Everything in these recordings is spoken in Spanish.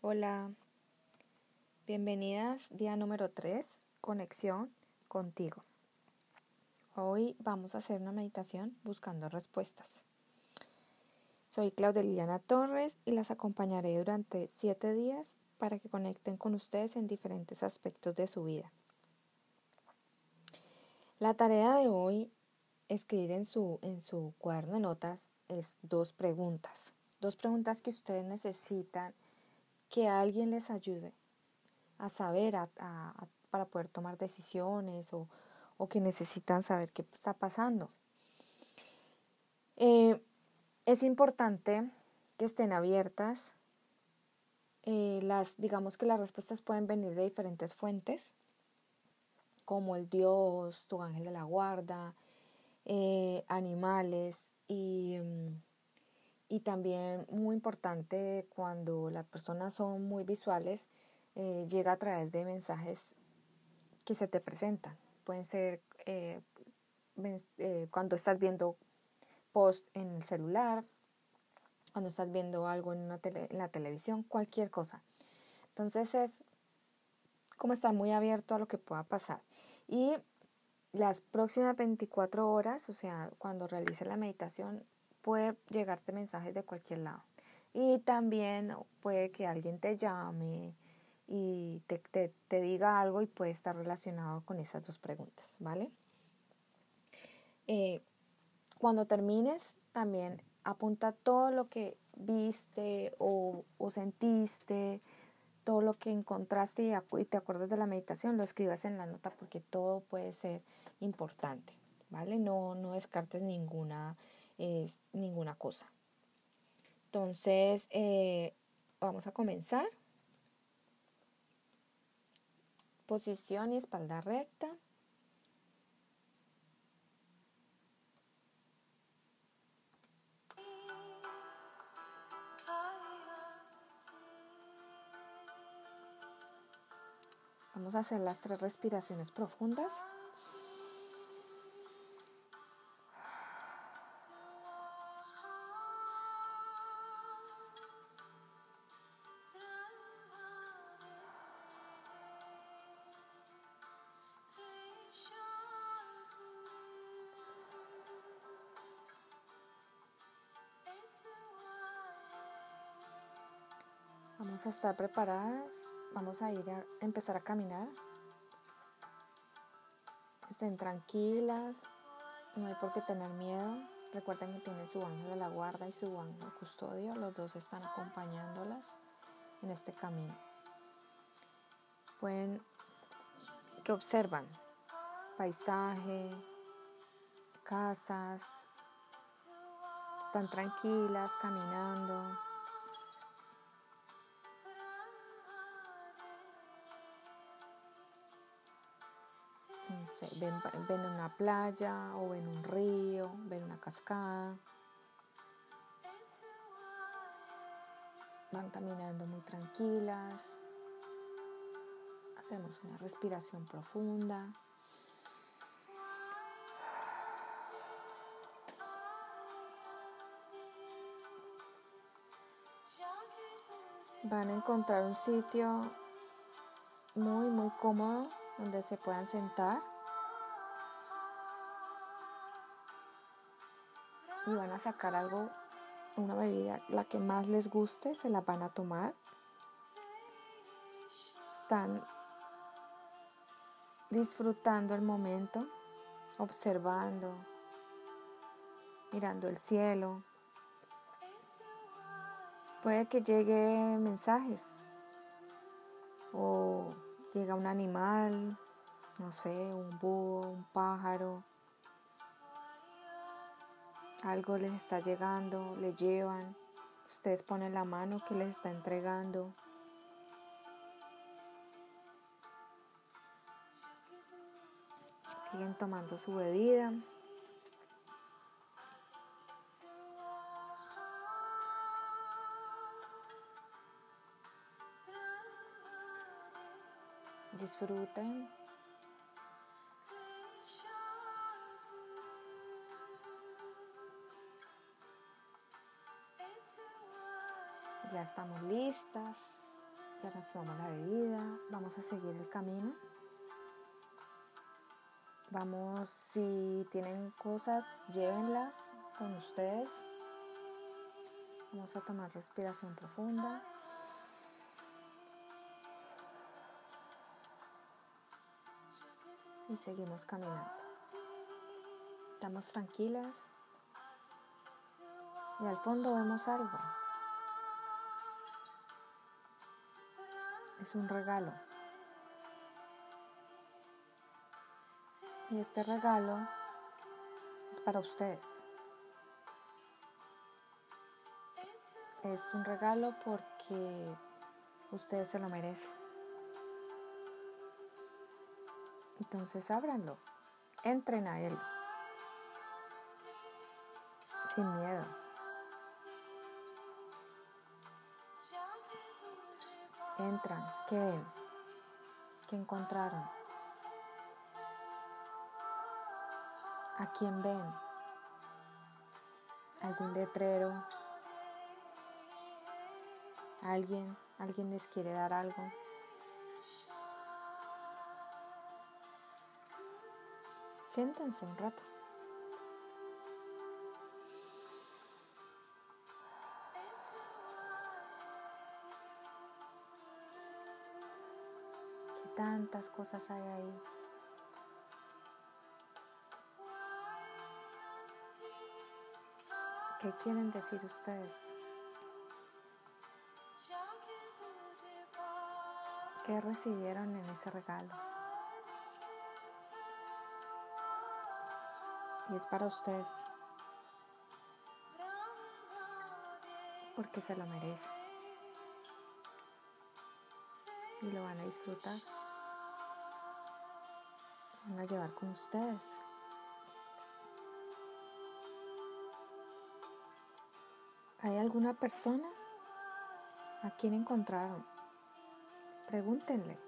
Hola, bienvenidas día número 3, conexión contigo. Hoy vamos a hacer una meditación buscando respuestas. Soy Claudia Liliana Torres y las acompañaré durante 7 días para que conecten con ustedes en diferentes aspectos de su vida. La tarea de hoy, escribir en su, en su cuaderno de notas, es dos preguntas. Dos preguntas que ustedes necesitan que alguien les ayude a saber, para poder tomar decisiones o, que necesitan saber qué está pasando. Eh, es importante que estén abiertas. Eh, las, digamos que las respuestas pueden venir de diferentes fuentes, como el Dios, tu ángel de la guarda, eh, animales y mm, y también muy importante cuando las personas son muy visuales, eh, llega a través de mensajes que se te presentan. Pueden ser eh, eh, cuando estás viendo post en el celular, cuando estás viendo algo en, una en la televisión, cualquier cosa. Entonces es como estar muy abierto a lo que pueda pasar. Y las próximas 24 horas, o sea, cuando realice la meditación, puede llegarte mensajes de cualquier lado. Y también puede que alguien te llame y te, te, diga algo y puede estar relacionado con esas dos preguntas, ¿vale? Eh, cuando termines, también apunta todo lo que viste o, o sentiste, todo lo que encontraste y, y, te acuerdas de la meditación, lo escribas en la nota porque todo puede ser importante, ¿vale? No, no descartes ninguna es ninguna cosa. Entonces, eh, vamos a comenzar. Posición y espalda recta. Vamos a hacer las tres respiraciones profundas. Vamos a estar preparadas. Vamos a ir a empezar a caminar. Estén tranquilas. No hay por qué tener miedo. Recuerden que tiene su ángel de la guarda y su ángel custodio. Los dos están acompañándolas en este camino. Pueden que observan paisaje, casas. Están tranquilas caminando. Ven, ven una playa o ven un río, ven una cascada. Van caminando muy tranquilas. Hacemos una respiración profunda. Van a encontrar un sitio muy, muy cómodo donde se puedan sentar. Y van a sacar algo, una bebida, la que más les guste, se la van a tomar. Están disfrutando el momento, observando, mirando el cielo. Puede que llegue mensajes o llega un animal, no sé, un búho, un pájaro, algo les está llegando, le llevan, ustedes ponen la mano que les está entregando. Siguen tomando su bebida. Disfruten. Ya estamos listas. Ya nos tomamos la bebida, vamos a seguir el camino. Vamos, si tienen cosas, llévenlas con ustedes. Vamos a tomar respiración profunda. Y seguimos caminando. Estamos tranquilas. Y al fondo vemos algo. Es un regalo. Y este regalo es para ustedes. Es un regalo porque ustedes se lo merecen. Entonces ábranlo. Entren a él. Sin miedo. Entran. ¿Qué ven? ¿Qué encontraron? ¿A quién ven? ¿Algún letrero? ¿Alguien? ¿Alguien les quiere dar algo? Siéntense un rato. Tantas cosas hay ahí? ¿Qué quieren decir ustedes? ¿Qué recibieron en ese regalo? Y es para ustedes. Porque se lo merecen. Y lo van a disfrutar. Van a llevar con ustedes. ¿Hay alguna persona a quien encontraron? Pregúntenle.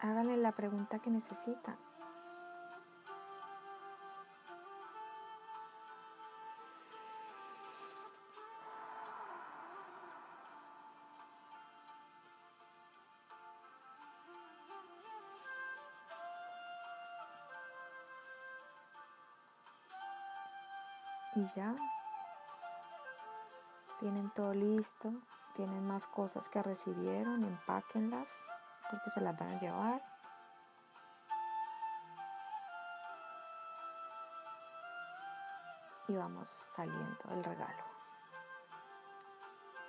Háganle la pregunta que necesitan. Ya. Tienen todo listo. Tienen más cosas que recibieron. Empáquenlas porque se las van a llevar. Y vamos saliendo del regalo.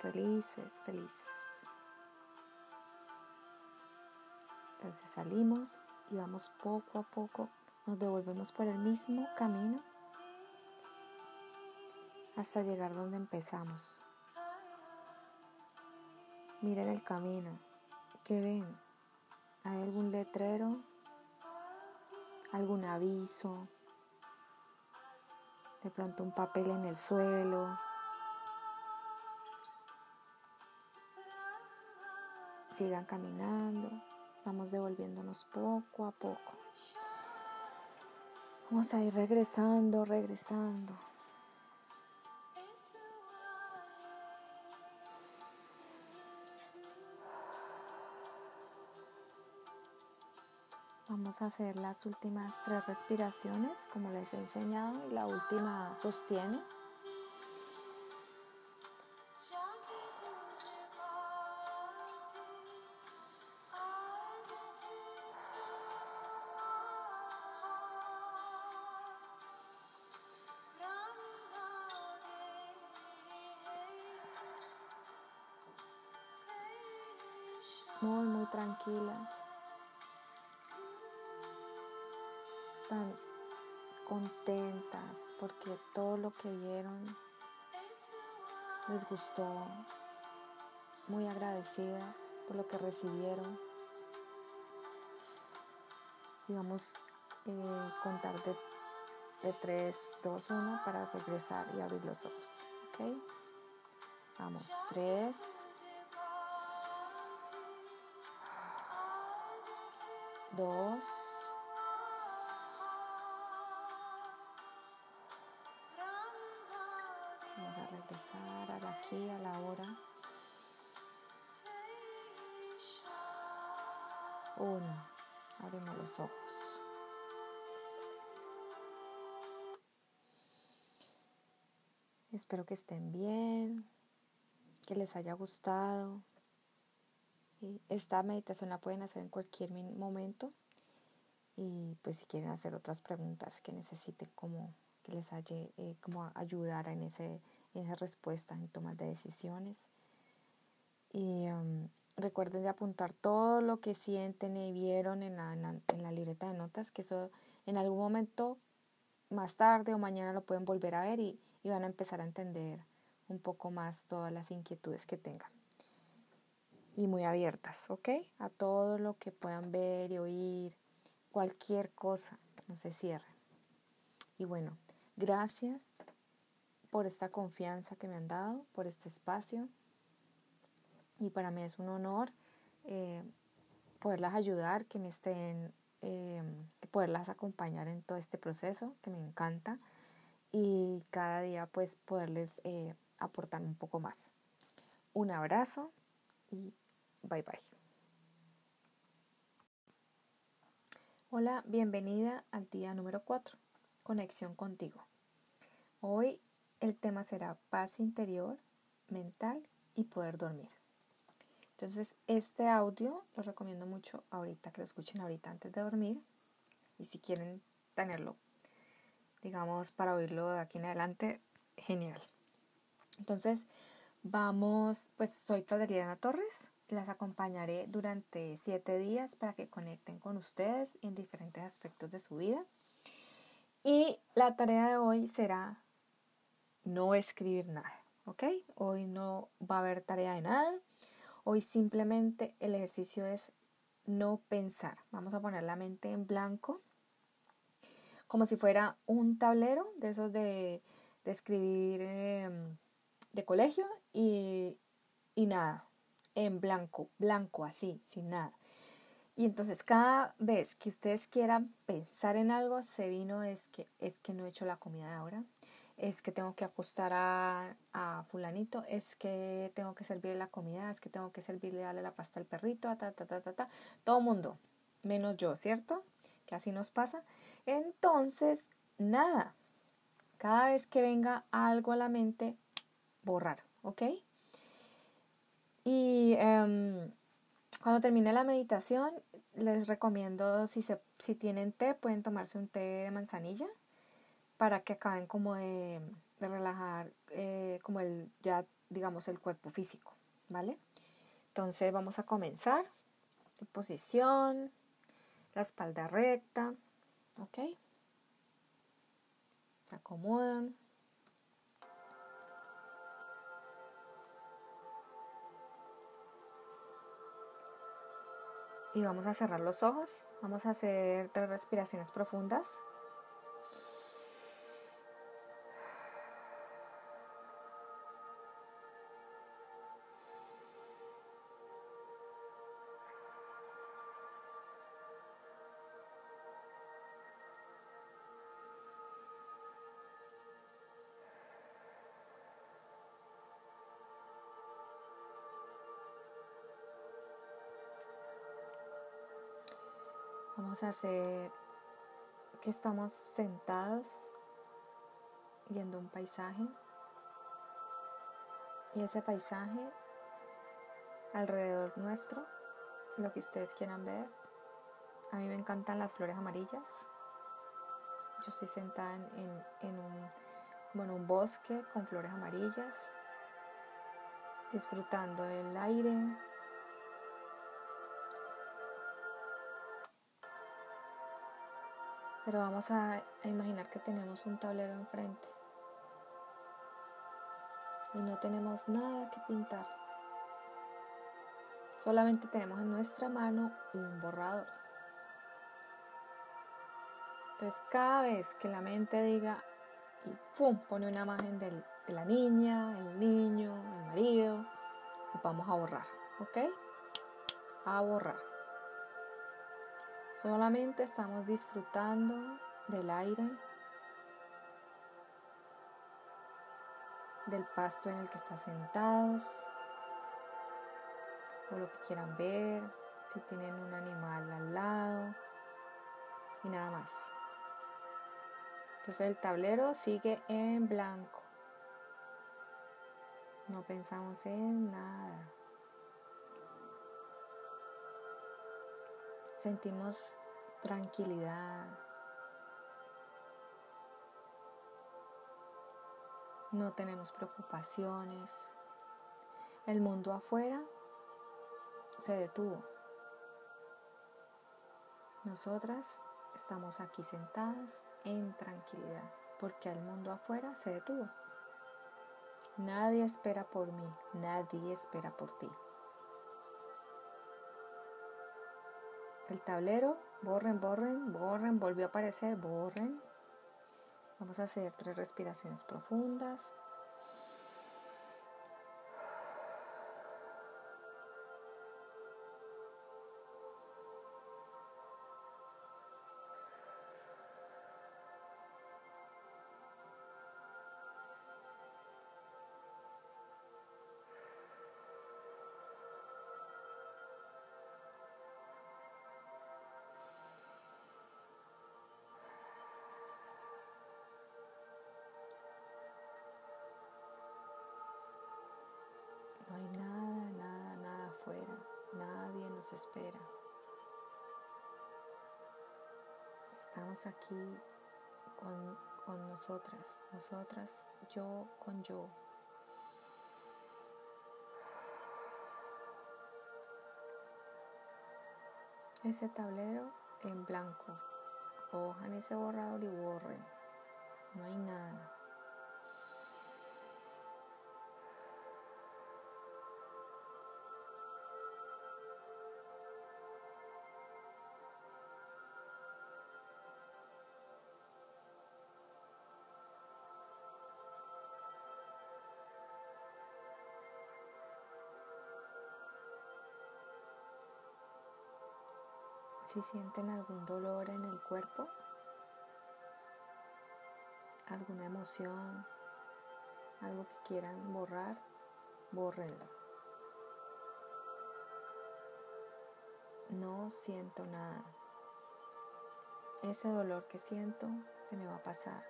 Felices, felices. Entonces salimos y vamos poco a poco. Nos devolvemos por el mismo camino hasta llegar donde empezamos. Miren el camino. ¿Qué ven? ¿Hay algún letrero? ¿Algún aviso? De pronto un papel en el suelo. Sigan caminando. Vamos devolviéndonos poco a poco. Vamos a ir regresando, regresando. Vamos a hacer las últimas tres respiraciones como les he enseñado y la última sostiene. gustó, muy agradecidas por lo que recibieron. Y vamos a eh, contar de, de 3, 2, 1 para regresar y abrir los ojos. ¿Ok? Vamos, 3, 2, regresar al aquí, a la hora. Uno, abrimos los ojos. Espero que estén bien, que les haya gustado. Y esta meditación la pueden hacer en cualquier momento. Y pues si quieren hacer otras preguntas que necesiten como que les haya, eh, como ayudar en ese en esa respuesta en tomas de decisiones. Y um, recuerden de apuntar todo lo que sienten y vieron en la, en la libreta de notas, que eso en algún momento más tarde o mañana lo pueden volver a ver y, y van a empezar a entender un poco más todas las inquietudes que tengan. Y muy abiertas, ¿ok? A todo lo que puedan ver y oír, cualquier cosa, no se cierren. Y bueno, gracias por esta confianza que me han dado, por este espacio. Y para mí es un honor eh, poderlas ayudar, que me estén, eh, poderlas acompañar en todo este proceso, que me encanta y cada día pues poderles eh, aportar un poco más. Un abrazo y bye bye. Hola, bienvenida al día número 4, conexión contigo. Hoy el tema será paz interior, mental y poder dormir. Entonces, este audio lo recomiendo mucho ahorita, que lo escuchen ahorita antes de dormir. Y si quieren tenerlo digamos, para oírlo de aquí en adelante, genial. Entonces, vamos, pues soy Claudia Torres las acompañaré durante siete días para que conecten con ustedes en diferentes aspectos de su vida. Y la tarea de hoy será no escribir nada, ¿ok? Hoy no va a haber tarea de nada. Hoy simplemente el ejercicio es no pensar. Vamos a poner la mente en blanco como si fuera un tablero de esos de, escribir em, de colegio y, y nada, en blanco, blanco así, sin nada. Y entonces cada vez que ustedes quieran pensar en algo, se vino es que es que no he hecho la comida de ahora, es que tengo que acostar a, a fulanito, es que tengo que servirle la comida, es que tengo que servirle darle la pasta al perrito, ta ta ta ta ta, todo mundo, menos yo, ¿cierto? Que así nos pasa. Entonces, nada, cada vez que venga algo a la mente, borrar, ¿ok? Y em, cuando termine la meditación, les recomiendo, si, se, si tienen té, pueden tomarse un té de manzanilla para que acaben como de, relajar, eh, como el, ya digamos, el cuerpo físico, ¿vale? Entonces vamos a comenzar. Posición, la espalda recta, ¿Ok? Se acomodan. Y vamos a cerrar los ojos. Vamos a hacer tres respiraciones profundas. Vamos a hacer que estamos sentados viendo un paisaje y ese paisaje alrededor nuestro, lo que ustedes quieran ver. A mí me encantan las flores amarillas. Yo estoy sentada en, en, un, bueno, un bosque con flores amarillas, disfrutando el aire, Pero vamos a, imaginar que tenemos un tablero enfrente y no tenemos nada que pintar. Solamente tenemos en nuestra mano un borrador. Entonces cada vez que la mente diga y ¡pum! pone una imagen de la niña, el niño, el marido, vamos a borrar, ¿ok? A borrar. Solamente estamos disfrutando del aire, del pasto en el que están sentados, o lo que quieran ver, si tienen un animal al lado y nada más. Entonces el tablero sigue en blanco. No pensamos en nada. Sentimos tranquilidad. No tenemos preocupaciones. El mundo afuera se detuvo. Nosotras estamos aquí sentadas en tranquilidad porque el mundo afuera se detuvo. Nadie espera por mí, nadie espera por ti. El tablero, borren, borren, borren, volvió a aparecer, borren. Vamos a hacer tres respiraciones profundas. Espera. Estamos aquí con, con nosotras, nosotras, yo con yo. Ese tablero en blanco. Cojan ese borrador y borren. No hay nada. Si sienten algún dolor en el cuerpo, alguna emoción, algo que quieran borrar, bórrenlo. No siento nada. Ese dolor que siento se me va a pasar.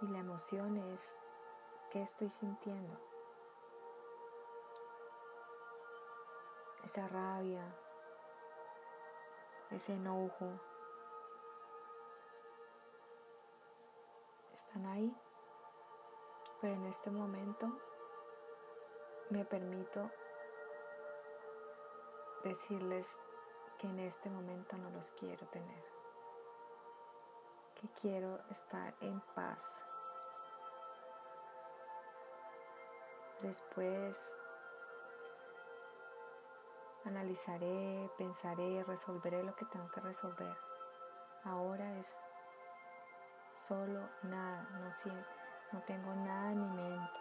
Y la emoción es qué estoy sintiendo. Esa rabia, ese enojo, están ahí, pero en este momento me permito decirles que en este momento no los quiero tener, que quiero estar en paz. Después Analizaré, pensaré, resolveré lo que tengo que resolver. Ahora es solo nada, no, no tengo nada en mi mente.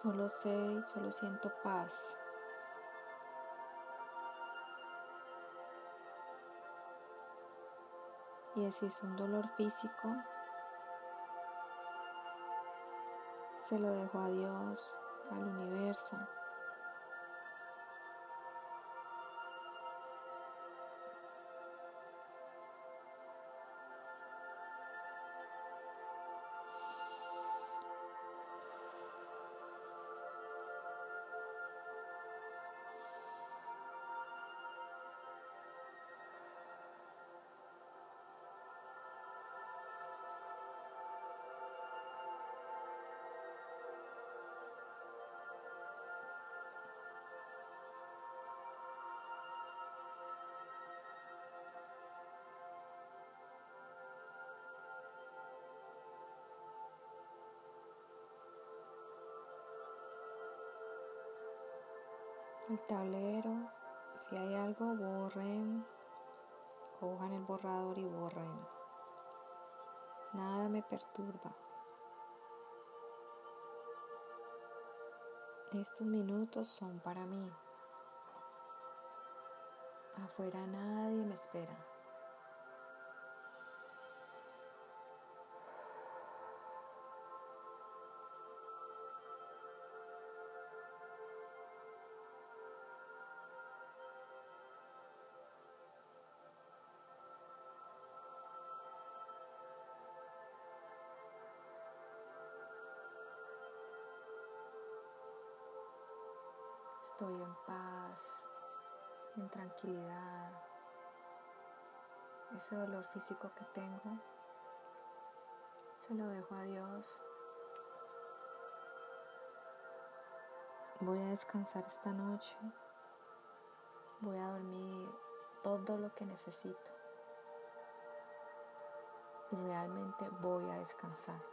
Solo sé, solo siento paz. Y si es un dolor físico, se lo dejo a Dios, al universo. El tablero, si hay algo, borren, cojan el borrador y borren. Nada me perturba. Estos minutos son para mí. Afuera nadie me espera. Estoy en paz, en tranquilidad. Ese dolor físico que tengo, se lo dejo a Dios. Voy a descansar esta noche. Voy a dormir todo lo que necesito. Y realmente voy a descansar.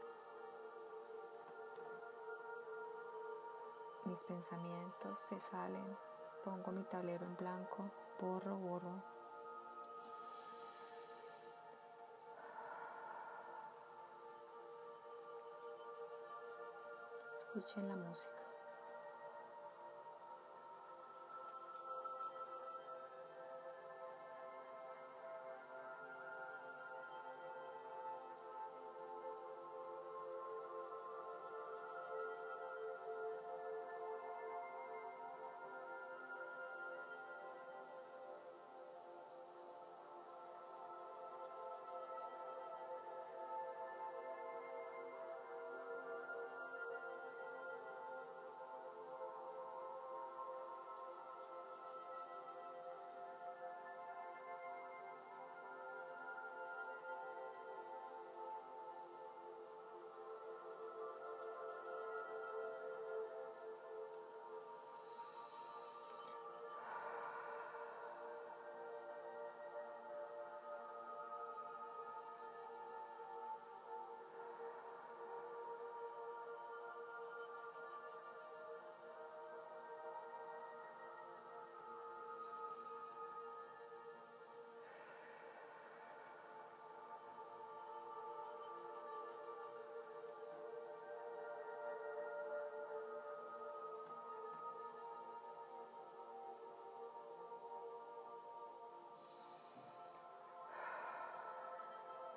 Mis pensamientos se salen. Pongo mi tablero en blanco. Borro, borro. Escuchen la música.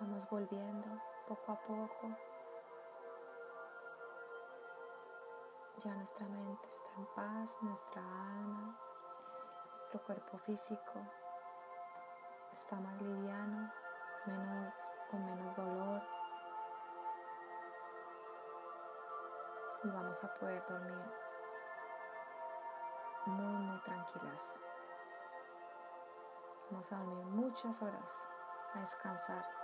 Vamos volviendo poco a poco. Ya nuestra mente está en paz, nuestra alma, nuestro cuerpo físico está más liviano, menos con menos dolor. Y vamos a poder dormir muy muy tranquilas. Vamos a dormir muchas horas, a descansar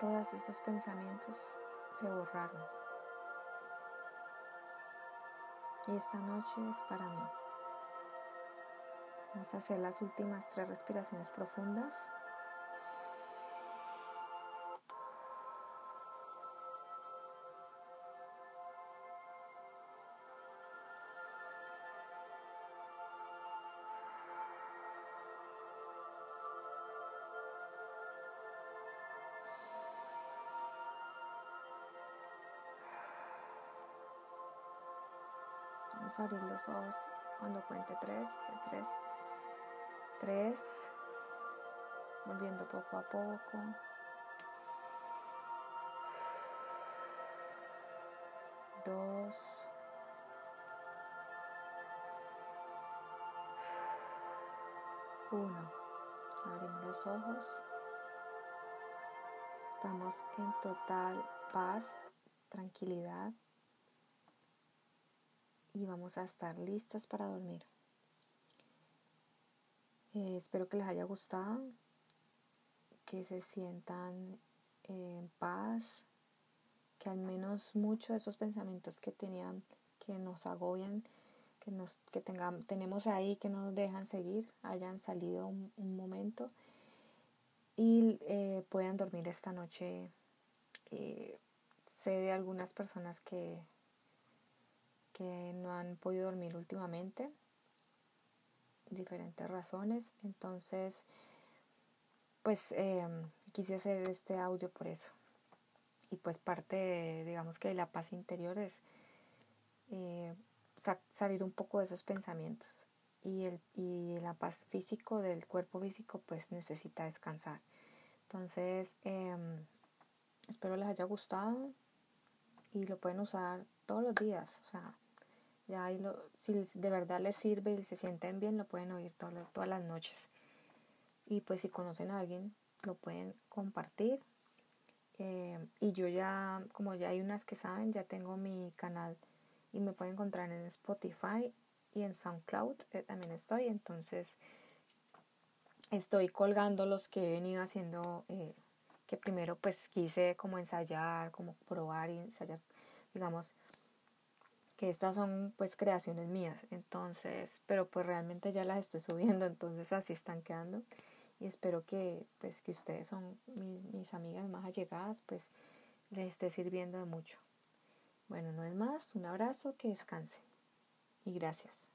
todos esos pensamientos se borraron. Y esta noche es para mí. Vamos a hacer las últimas tres respiraciones profundas. Abrir los ojos cuando cuente tres, de tres, tres, volviendo poco a poco. Dos. Uno. Abrimos los ojos. Estamos en total paz, tranquilidad y vamos a estar listas para dormir. Eh, espero que les haya gustado, que se sientan en paz, que al menos muchos de esos pensamientos que tenían, que nos agobian, que, nos, que tengamos, tenemos ahí, que no nos dejan seguir, hayan salido un, momento y eh, puedan dormir esta noche. Eh, sé de algunas personas que no han podido dormir últimamente, diferentes razones. Entonces, pues em, quise hacer este audio por eso. Y pues parte, digamos que de la paz interior es eh, salir un poco de esos pensamientos. Y, el, y la paz físico del cuerpo físico pues necesita descansar. Entonces, em, espero les haya gustado y lo pueden usar todos los días. O sea, ya ahí lo, si de verdad les sirve y se sienten bien, lo pueden oír todas, todas las noches. Y pues si conocen a alguien, lo pueden compartir. Eh, y yo ya, como ya hay unas que saben, ya tengo mi canal y me pueden encontrar en Spotify y en SoundCloud eh, también estoy. Entonces estoy colgando los que he venido haciendo, eh, que primero pues quise como ensayar, como probar y ensayar, digamos, que estas son pues creaciones mías, entonces, pero pues realmente ya las estoy subiendo, entonces así están quedando y espero que pues que ustedes son mis amigas más allegadas, pues les esté sirviendo de mucho. Bueno, no es más, un abrazo, que descanse y gracias.